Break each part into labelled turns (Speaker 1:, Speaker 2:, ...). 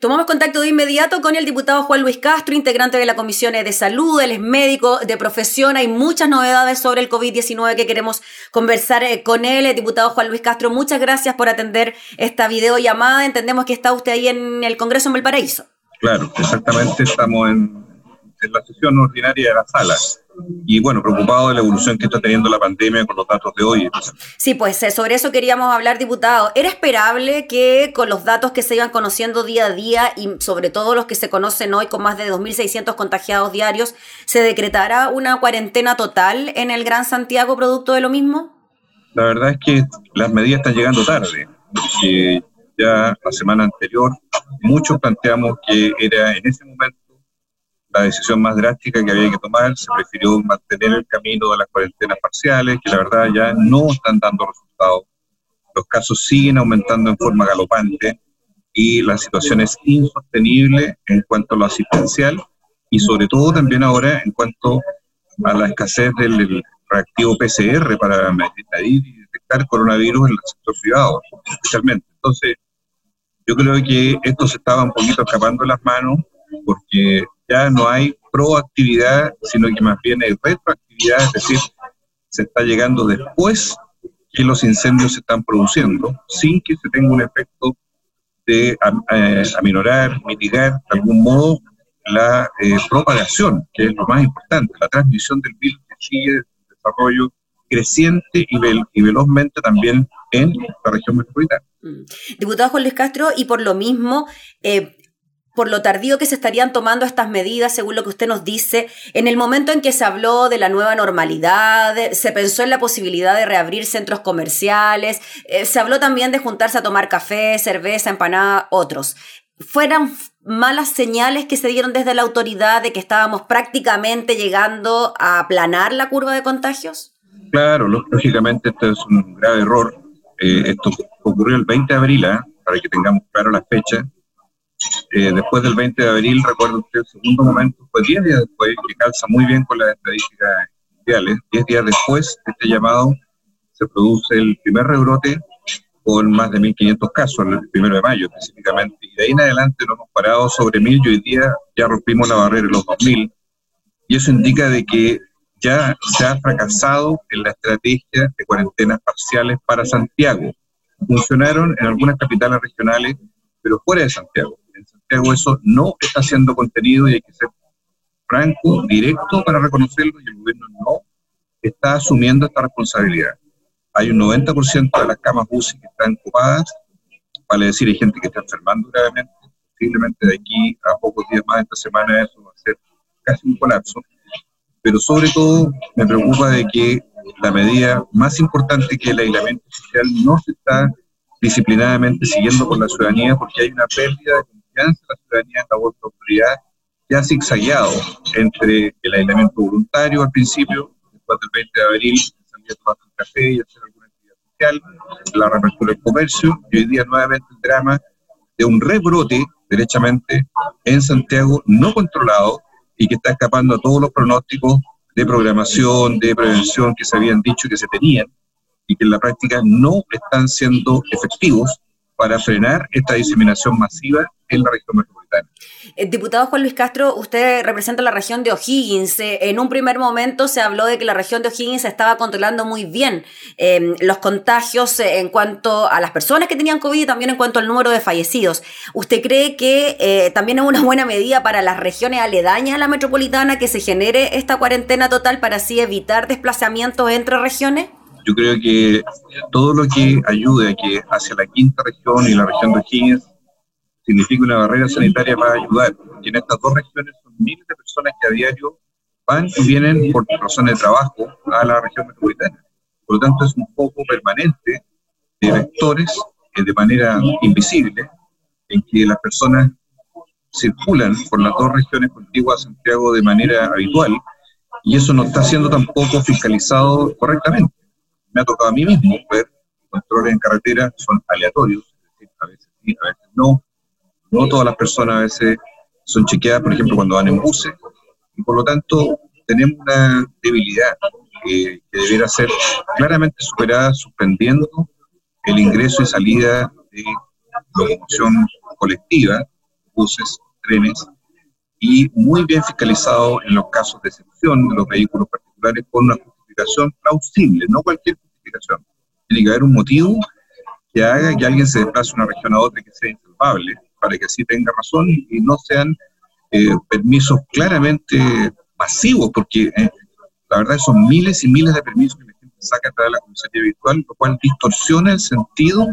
Speaker 1: Tomamos contacto de inmediato con el diputado Juan Luis Castro, integrante de la Comisión de Salud, él es médico de profesión, hay muchas novedades sobre el COVID-19 que queremos conversar eh, con él. El diputado Juan Luis Castro, muchas gracias por atender esta videollamada. Entendemos que está usted ahí en el Congreso en Valparaíso.
Speaker 2: Claro, exactamente, estamos en, en la sesión ordinaria de la sala y bueno, preocupado de la evolución que está teniendo la pandemia con los datos de hoy.
Speaker 1: Sí, pues eh, sobre eso queríamos hablar, diputado. ¿Era esperable que con los datos que se iban conociendo día a día y sobre todo los que se conocen hoy con más de 2.600 contagiados diarios, se decretara una cuarentena total en el Gran Santiago producto de lo mismo?
Speaker 2: La verdad es que las medidas están llegando tarde. Ya la semana anterior muchos planteamos que era en ese momento la decisión más drástica que había que tomar, se prefirió mantener el camino de las cuarentenas parciales, que la verdad ya no están dando resultados. Los casos siguen aumentando en forma galopante y la situación es insostenible en cuanto a lo asistencial y sobre todo también ahora en cuanto a la escasez del reactivo PCR para medir y detectar coronavirus en el sector privado, especialmente. Entonces, yo creo que esto se estaba un poquito escapando de las manos porque ya no hay proactividad, sino que más bien hay retroactividad, es decir, se está llegando después que los incendios se están produciendo, sin que se tenga un efecto de eh, aminorar, mitigar de algún modo la eh, propagación, que es lo más importante, la transmisión del virus que sigue el desarrollo creciente y, velozmente también en la región metropolitana.
Speaker 1: Mm. Diputado Juan Castro, y por lo mismo, eh, por lo tardío que se estarían tomando estas medidas, según lo que usted nos dice, en el momento en que se habló de la nueva normalidad, se pensó en la posibilidad de reabrir centros comerciales, eh, se habló también de juntarse a tomar café, cerveza, empanada, otros. ¿Fueran malas señales que se dieron desde la autoridad de que estábamos prácticamente llegando a aplanar la curva de contagios?
Speaker 2: Claro, lógicamente esto es un grave error. Eh, esto ocurrió el 20 de abril, ¿eh? para que tengamos claro la fecha eh, después del 20 de abril, recuerdo usted, el segundo momento fue 10 días después, que calza muy bien con las estadísticas mundiales. 10 días después de este llamado se produce el primer rebrote con más de 1.500 casos, el primero de mayo específicamente. Y de ahí en adelante nos hemos parado sobre 1.000 y hoy día ya rompimos la barrera de los 2.000. Y eso indica de que ya se ha fracasado en la estrategia de cuarentenas parciales para Santiago. Funcionaron en algunas capitales regionales, pero fuera de Santiago eso no está siendo contenido y hay que ser franco, directo para reconocerlo y el gobierno no está asumiendo esta responsabilidad. Hay un 90% de las camas UCI que están ocupadas, vale decir, hay gente que está enfermando gravemente, posiblemente de aquí a pocos días más de esta semana eso va a ser casi un colapso, pero sobre todo me preocupa de que la medida más importante que el aislamiento social no se está disciplinadamente siguiendo por la ciudadanía porque hay una pérdida de la ciudadanía en la voz de autoridad ha zigzagueado entre el aislamiento voluntario al principio, después del 20 de abril, salir a tomar un café y hacer alguna actividad social, la reapertura del comercio, y hoy día nuevamente el drama de un rebrote, derechamente, en Santiago no controlado y que está escapando a todos los pronósticos de programación, de prevención que se habían dicho que se tenían y que en la práctica no están siendo efectivos para frenar esta diseminación masiva en la región metropolitana.
Speaker 1: Eh, diputado Juan Luis Castro, usted representa la región de O'Higgins. Eh, en un primer momento se habló de que la región de O'Higgins estaba controlando muy bien em, los contagios eh, en cuanto a las personas que tenían COVID y también en cuanto al número de fallecidos. ¿Usted cree que también es una buena medida para las regiones aledañas a la metropolitana que se genere esta cuarentena total para así evitar desplazamientos entre regiones?
Speaker 2: Yo creo que todo lo que ayude a que hacia la quinta región y la región de O'Higgins significa una barrera sanitaria va a ayudar, porque en estas dos regiones son miles de personas que a diario van y vienen por razones de trabajo a la región metropolitana. Por lo tanto, es un foco permanente de vectores de manera invisible, en que las personas circulan por las dos regiones contiguas a Santiago de manera habitual, y eso no está siendo tampoco fiscalizado correctamente me ha tocado a mí mismo ver controles en carretera son aleatorios, a veces sí, a veces no. No todas las personas a veces son chequeadas, por ejemplo, cuando van en buses, y por lo tanto tenemos una debilidad que, que debiera ser claramente superada suspendiendo el ingreso y salida de locomoción colectiva buses, trenes, y muy bien fiscalizado en los casos de excepción de los vehículos particulares con una justificación plausible, no cualquier justificación. Tiene que haber un motivo que haga que alguien se desplace de una región a otra que sea insalvable, para que así tenga razón y no sean eh, permisos claramente masivos, porque eh, la verdad son miles y miles de permisos que la gente saca a través de la comisaría virtual, lo cual distorsiona el sentido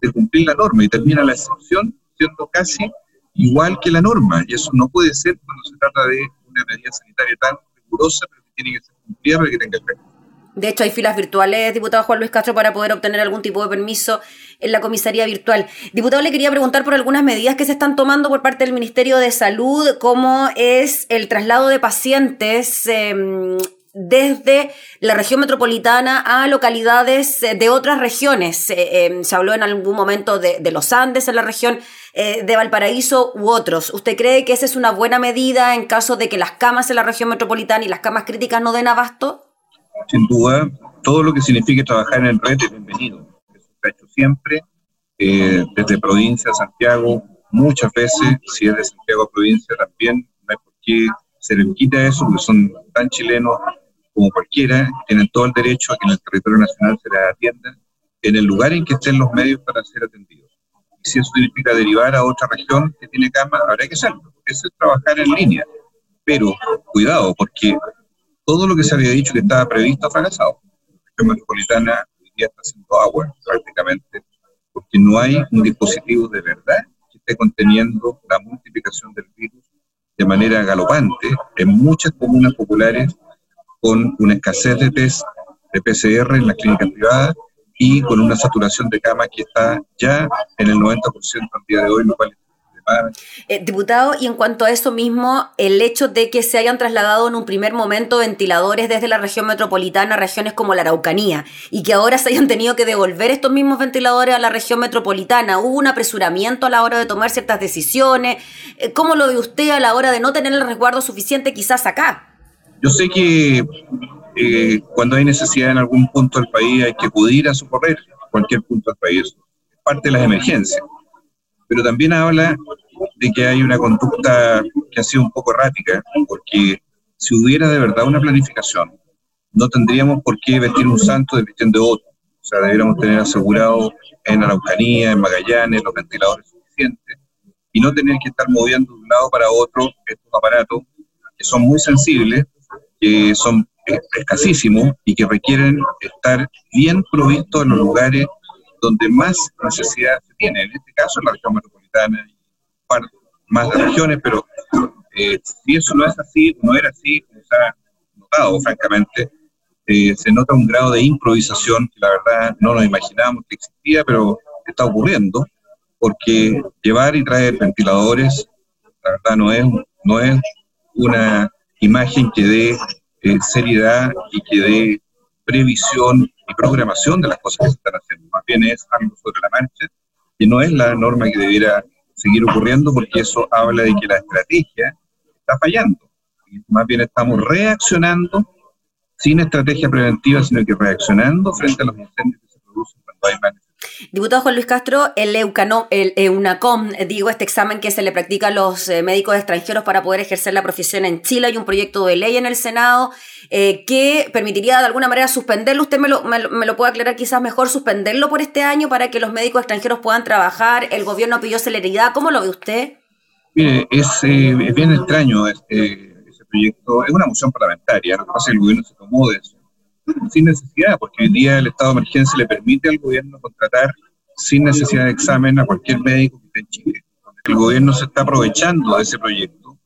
Speaker 2: de cumplir la norma y termina la excepción siendo casi igual que la norma. Y eso no puede ser cuando se trata de una medida sanitaria tan rigurosa, pero que tiene que ser cumplida para que tenga efecto.
Speaker 1: De hecho, hay filas virtuales, diputado Juan Luis Castro, para poder obtener algún tipo de permiso en la comisaría virtual. Diputado, le quería preguntar por algunas medidas que se están tomando por parte del Ministerio de Salud, como es el traslado de pacientes em, desde la región metropolitana a localidades eh, de otras regiones. Eh, em, se habló en algún momento de, los Andes en la región eh, de Valparaíso u otros. ¿Usted cree que esa es una buena medida en caso de que las camas en la región metropolitana y las camas críticas no den abasto?
Speaker 2: Sin duda, todo lo que signifique trabajar en el red es bienvenido. Eso se ha hecho siempre, desde provincia a Santiago, muchas veces, si es de Santiago a provincia también, no hay por qué se les quita eso, porque son tan chilenos como cualquiera, tienen todo el derecho a que en el territorio nacional se les atienda en el lugar en que estén los medios para ser atendidos. Y si eso significa derivar a otra región que tiene cama, habrá que hacerlo. Eso es trabajar en línea. Pero cuidado, porque todo lo que se había dicho que estaba previsto ha fracasado. La región metropolitana hoy día está haciendo agua prácticamente, porque no hay un dispositivo de verdad que esté conteniendo la multiplicación del virus de manera galopante en muchas comunas populares con una escasez de test de PCR en las clínicas privadas y con una saturación de camas que está ya en el 90% al día de hoy, lo cual
Speaker 1: eh, diputado, y en cuanto a eso mismo, el hecho de que se hayan trasladado en un primer momento ventiladores desde la región metropolitana a regiones como la Araucanía y que ahora se hayan tenido que devolver estos mismos ventiladores a la región metropolitana, ¿hubo un apresuramiento a la hora de tomar ciertas decisiones? Eh, ¿Cómo lo ve usted a la hora de no tener el resguardo suficiente quizás acá?
Speaker 2: Yo sé que eh, cuando hay necesidad en algún punto del país hay que acudir a socorrer cualquier punto del país. Parte de las emergencias. Pero también habla de que hay una conducta que ha sido un poco errática, porque si hubiera de verdad una planificación, no tendríamos por qué vestir un santo de de otro. O sea, deberíamos tener asegurado en Araucanía, en Magallanes, los ventiladores suficientes y no tener que estar moviendo de un lado para otro estos aparatos que son muy sensibles que son escasísimos y que requieren estar bien provistos en los lugares donde más necesidad se tiene. En este caso, en la región metropolitana y más de regiones, pero eh, si eso no es así, no era así, se ha notado, francamente, eh, se nota un grado de improvisación que la verdad no nos imaginábamos que existía, pero está ocurriendo, porque llevar y traer ventiladores, la verdad no es, no es una imagen que dé eh, seriedad y que dé previsión y programación de las cosas que se están haciendo. Más bien es algo sobre la marcha, que no es la norma que debiera seguir ocurriendo porque eso habla de que la estrategia está fallando. más bien estamos reaccionando sin estrategia preventiva, sino que reaccionando frente a los incendios que se producen cuando hay más
Speaker 1: Diputado Juan Luis Castro, el, Eucano, el EUNACOM, digo, este examen que se le practica a los eh, médicos extranjeros para poder ejercer la profesión en Chile, hay un proyecto de ley en el Senado eh, que permitiría de alguna manera suspenderlo. Usted me lo, me, lo, puede aclarar quizás mejor, suspenderlo por este año para que los médicos extranjeros puedan trabajar. El gobierno pidió celeridad. ¿Cómo lo ve usted?
Speaker 2: Mire, es, eh, bien extraño este, ese proyecto. Es una moción parlamentaria. Lo que pasa es que el gobierno se tomó de eso sin necesidad, porque hoy día el estado de emergencia le permite al gobierno contratar sin necesidad de examen a cualquier médico que esté en Chile. El gobierno se está aprovechando de ese proyecto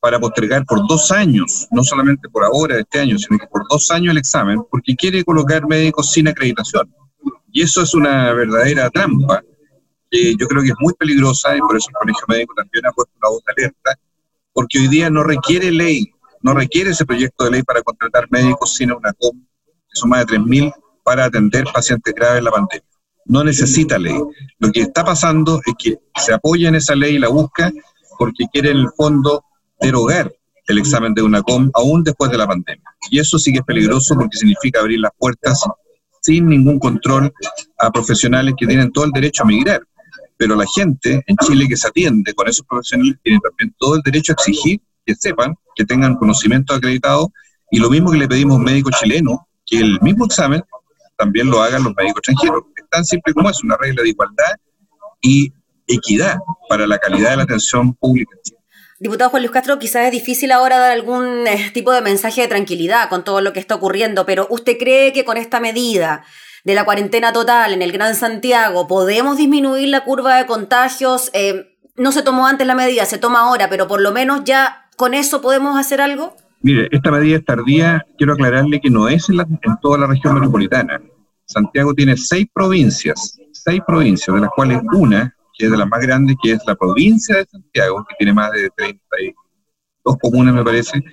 Speaker 2: para postergar por dos años, no solamente por ahora, este año, sino que por dos años el examen, porque quiere colocar médicos sin acreditación. Y eso es una verdadera trampa, que yo creo que es muy peligrosa y por eso el Colegio Médico también ha puesto una voz alerta, porque hoy día no requiere ley, no requiere ese proyecto de ley para contratar médicos sin una COM son más de 3.000 para atender pacientes graves en la pandemia. No necesita ley. Lo que está pasando es que se apoya en esa ley y la busca porque quiere en el fondo derogar el examen de una com aún después de la pandemia. Y eso sí que es peligroso porque significa abrir las puertas sin ningún control a profesionales que tienen todo el derecho a migrar. pero la gente en Chile que se atiende con esos profesionales tiene también todo el derecho a exigir que sepan, que tengan conocimiento acreditado, y lo mismo que le pedimos a un médico chileno, que el mismo examen también lo hagan los médicos extranjeros. Tan simple como es, una regla de igualdad y equidad para la calidad de la atención pública
Speaker 1: Diputado Juan Luis Castro, quizás es difícil ahora dar algún eh, tipo de mensaje de tranquilidad con todo lo que está ocurriendo, pero ¿usted cree que con esta medida de la cuarentena total en el Gran Santiago podemos disminuir la curva de contagios? Eh, no se tomó antes la medida, se toma ahora, pero por lo menos ya con eso podemos hacer algo.
Speaker 2: Mire, esta medida es tardía, quiero aclararle que no es en, en toda la región metropolitana. Santiago tiene seis provincias, seis provincias, de las cuales una que es de las más grandes, que es la provincia de Santiago, que tiene más de 32 comunas, me parece.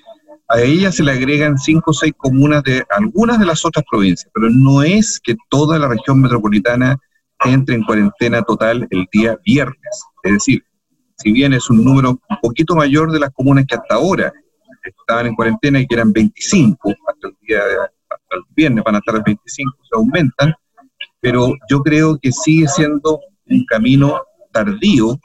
Speaker 2: A ella se le agregan cinco o seis comunas de algunas de las otras provincias, pero no es que toda la región metropolitana entre en cuarentena total el día viernes. Es decir, si bien es un número un poquito mayor de las comunas que hasta ahora estaban en cuarentena y que eran 25, hasta el día hasta el viernes van a estar 25, se aumentan, pero yo creo que sigue siendo un camino tardío,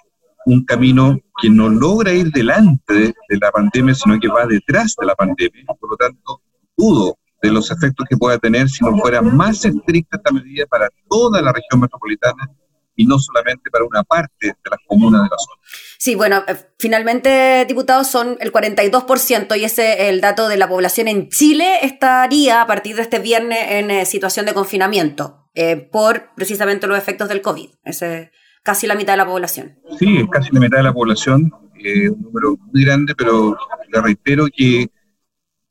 Speaker 2: un camino que no logra ir delante de, la pandemia, sino que va detrás de la pandemia. Por lo tanto, dudo de los efectos que pueda tener si no fuera más estricta esta medida para toda la región metropolitana y no solamente para una parte de las comunas de la zona.
Speaker 1: Sí, bueno, eh, finalmente, diputados, son el 42% y ese el dato de la población en Chile estaría a partir de este viernes en eh, situación de confinamiento eh, por precisamente los efectos del COVID. Ese casi la mitad de la población.
Speaker 2: Sí, es casi la mitad de la población, eh, un número muy grande, pero le reitero que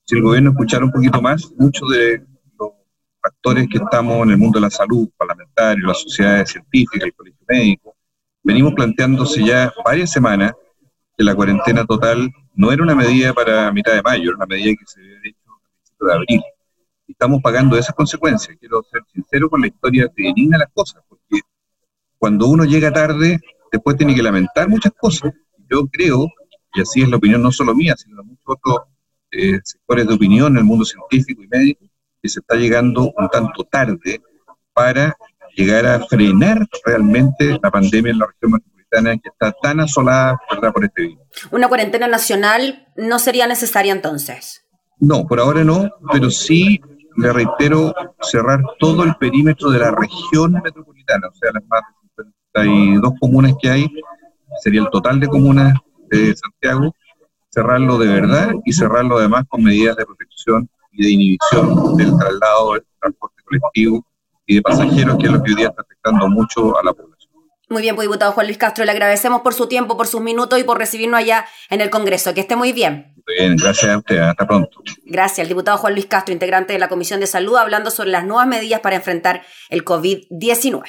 Speaker 2: si el gobierno escuchara un poquito más, muchos de actores que estamos en el mundo de la salud, parlamentarios, las sociedades científicas, el colegio médico, venimos planteándose ya varias semanas que la cuarentena total no era una medida para mitad de mayo, era una medida que se había hecho a principios de abril. Y estamos pagando esas consecuencias. Quiero ser sincero con la historia de las cosas, porque cuando uno llega tarde, después tiene que lamentar muchas cosas. Yo creo, y así es la opinión no solo mía, sino de muchos otros eh, sectores de opinión en el mundo científico y médico, que se está llegando un tanto tarde para llegar a frenar realmente la pandemia en la región metropolitana que está tan asolada ¿verdad? por este virus.
Speaker 1: ¿Una cuarentena nacional no sería necesaria entonces?
Speaker 2: No, por ahora no, pero sí, le reitero, cerrar todo el perímetro de la región metropolitana, o sea, las más hay dos comunas que hay, sería el total de comunas de Santiago, cerrarlo de verdad y cerrarlo además con medidas de protección y de inhibición del traslado del transporte colectivo y de pasajeros, que es lo que hoy día está afectando mucho a la población.
Speaker 1: Muy bien, pues diputado Juan Luis Castro, le agradecemos por su tiempo, por sus minutos y por recibirnos allá en el Congreso. Que esté muy bien.
Speaker 2: Muy bien, gracias a usted. Hasta pronto.
Speaker 1: Gracias, el diputado Juan Luis Castro, integrante de la Comisión de Salud, hablando sobre las nuevas medidas para enfrentar el COVID-19.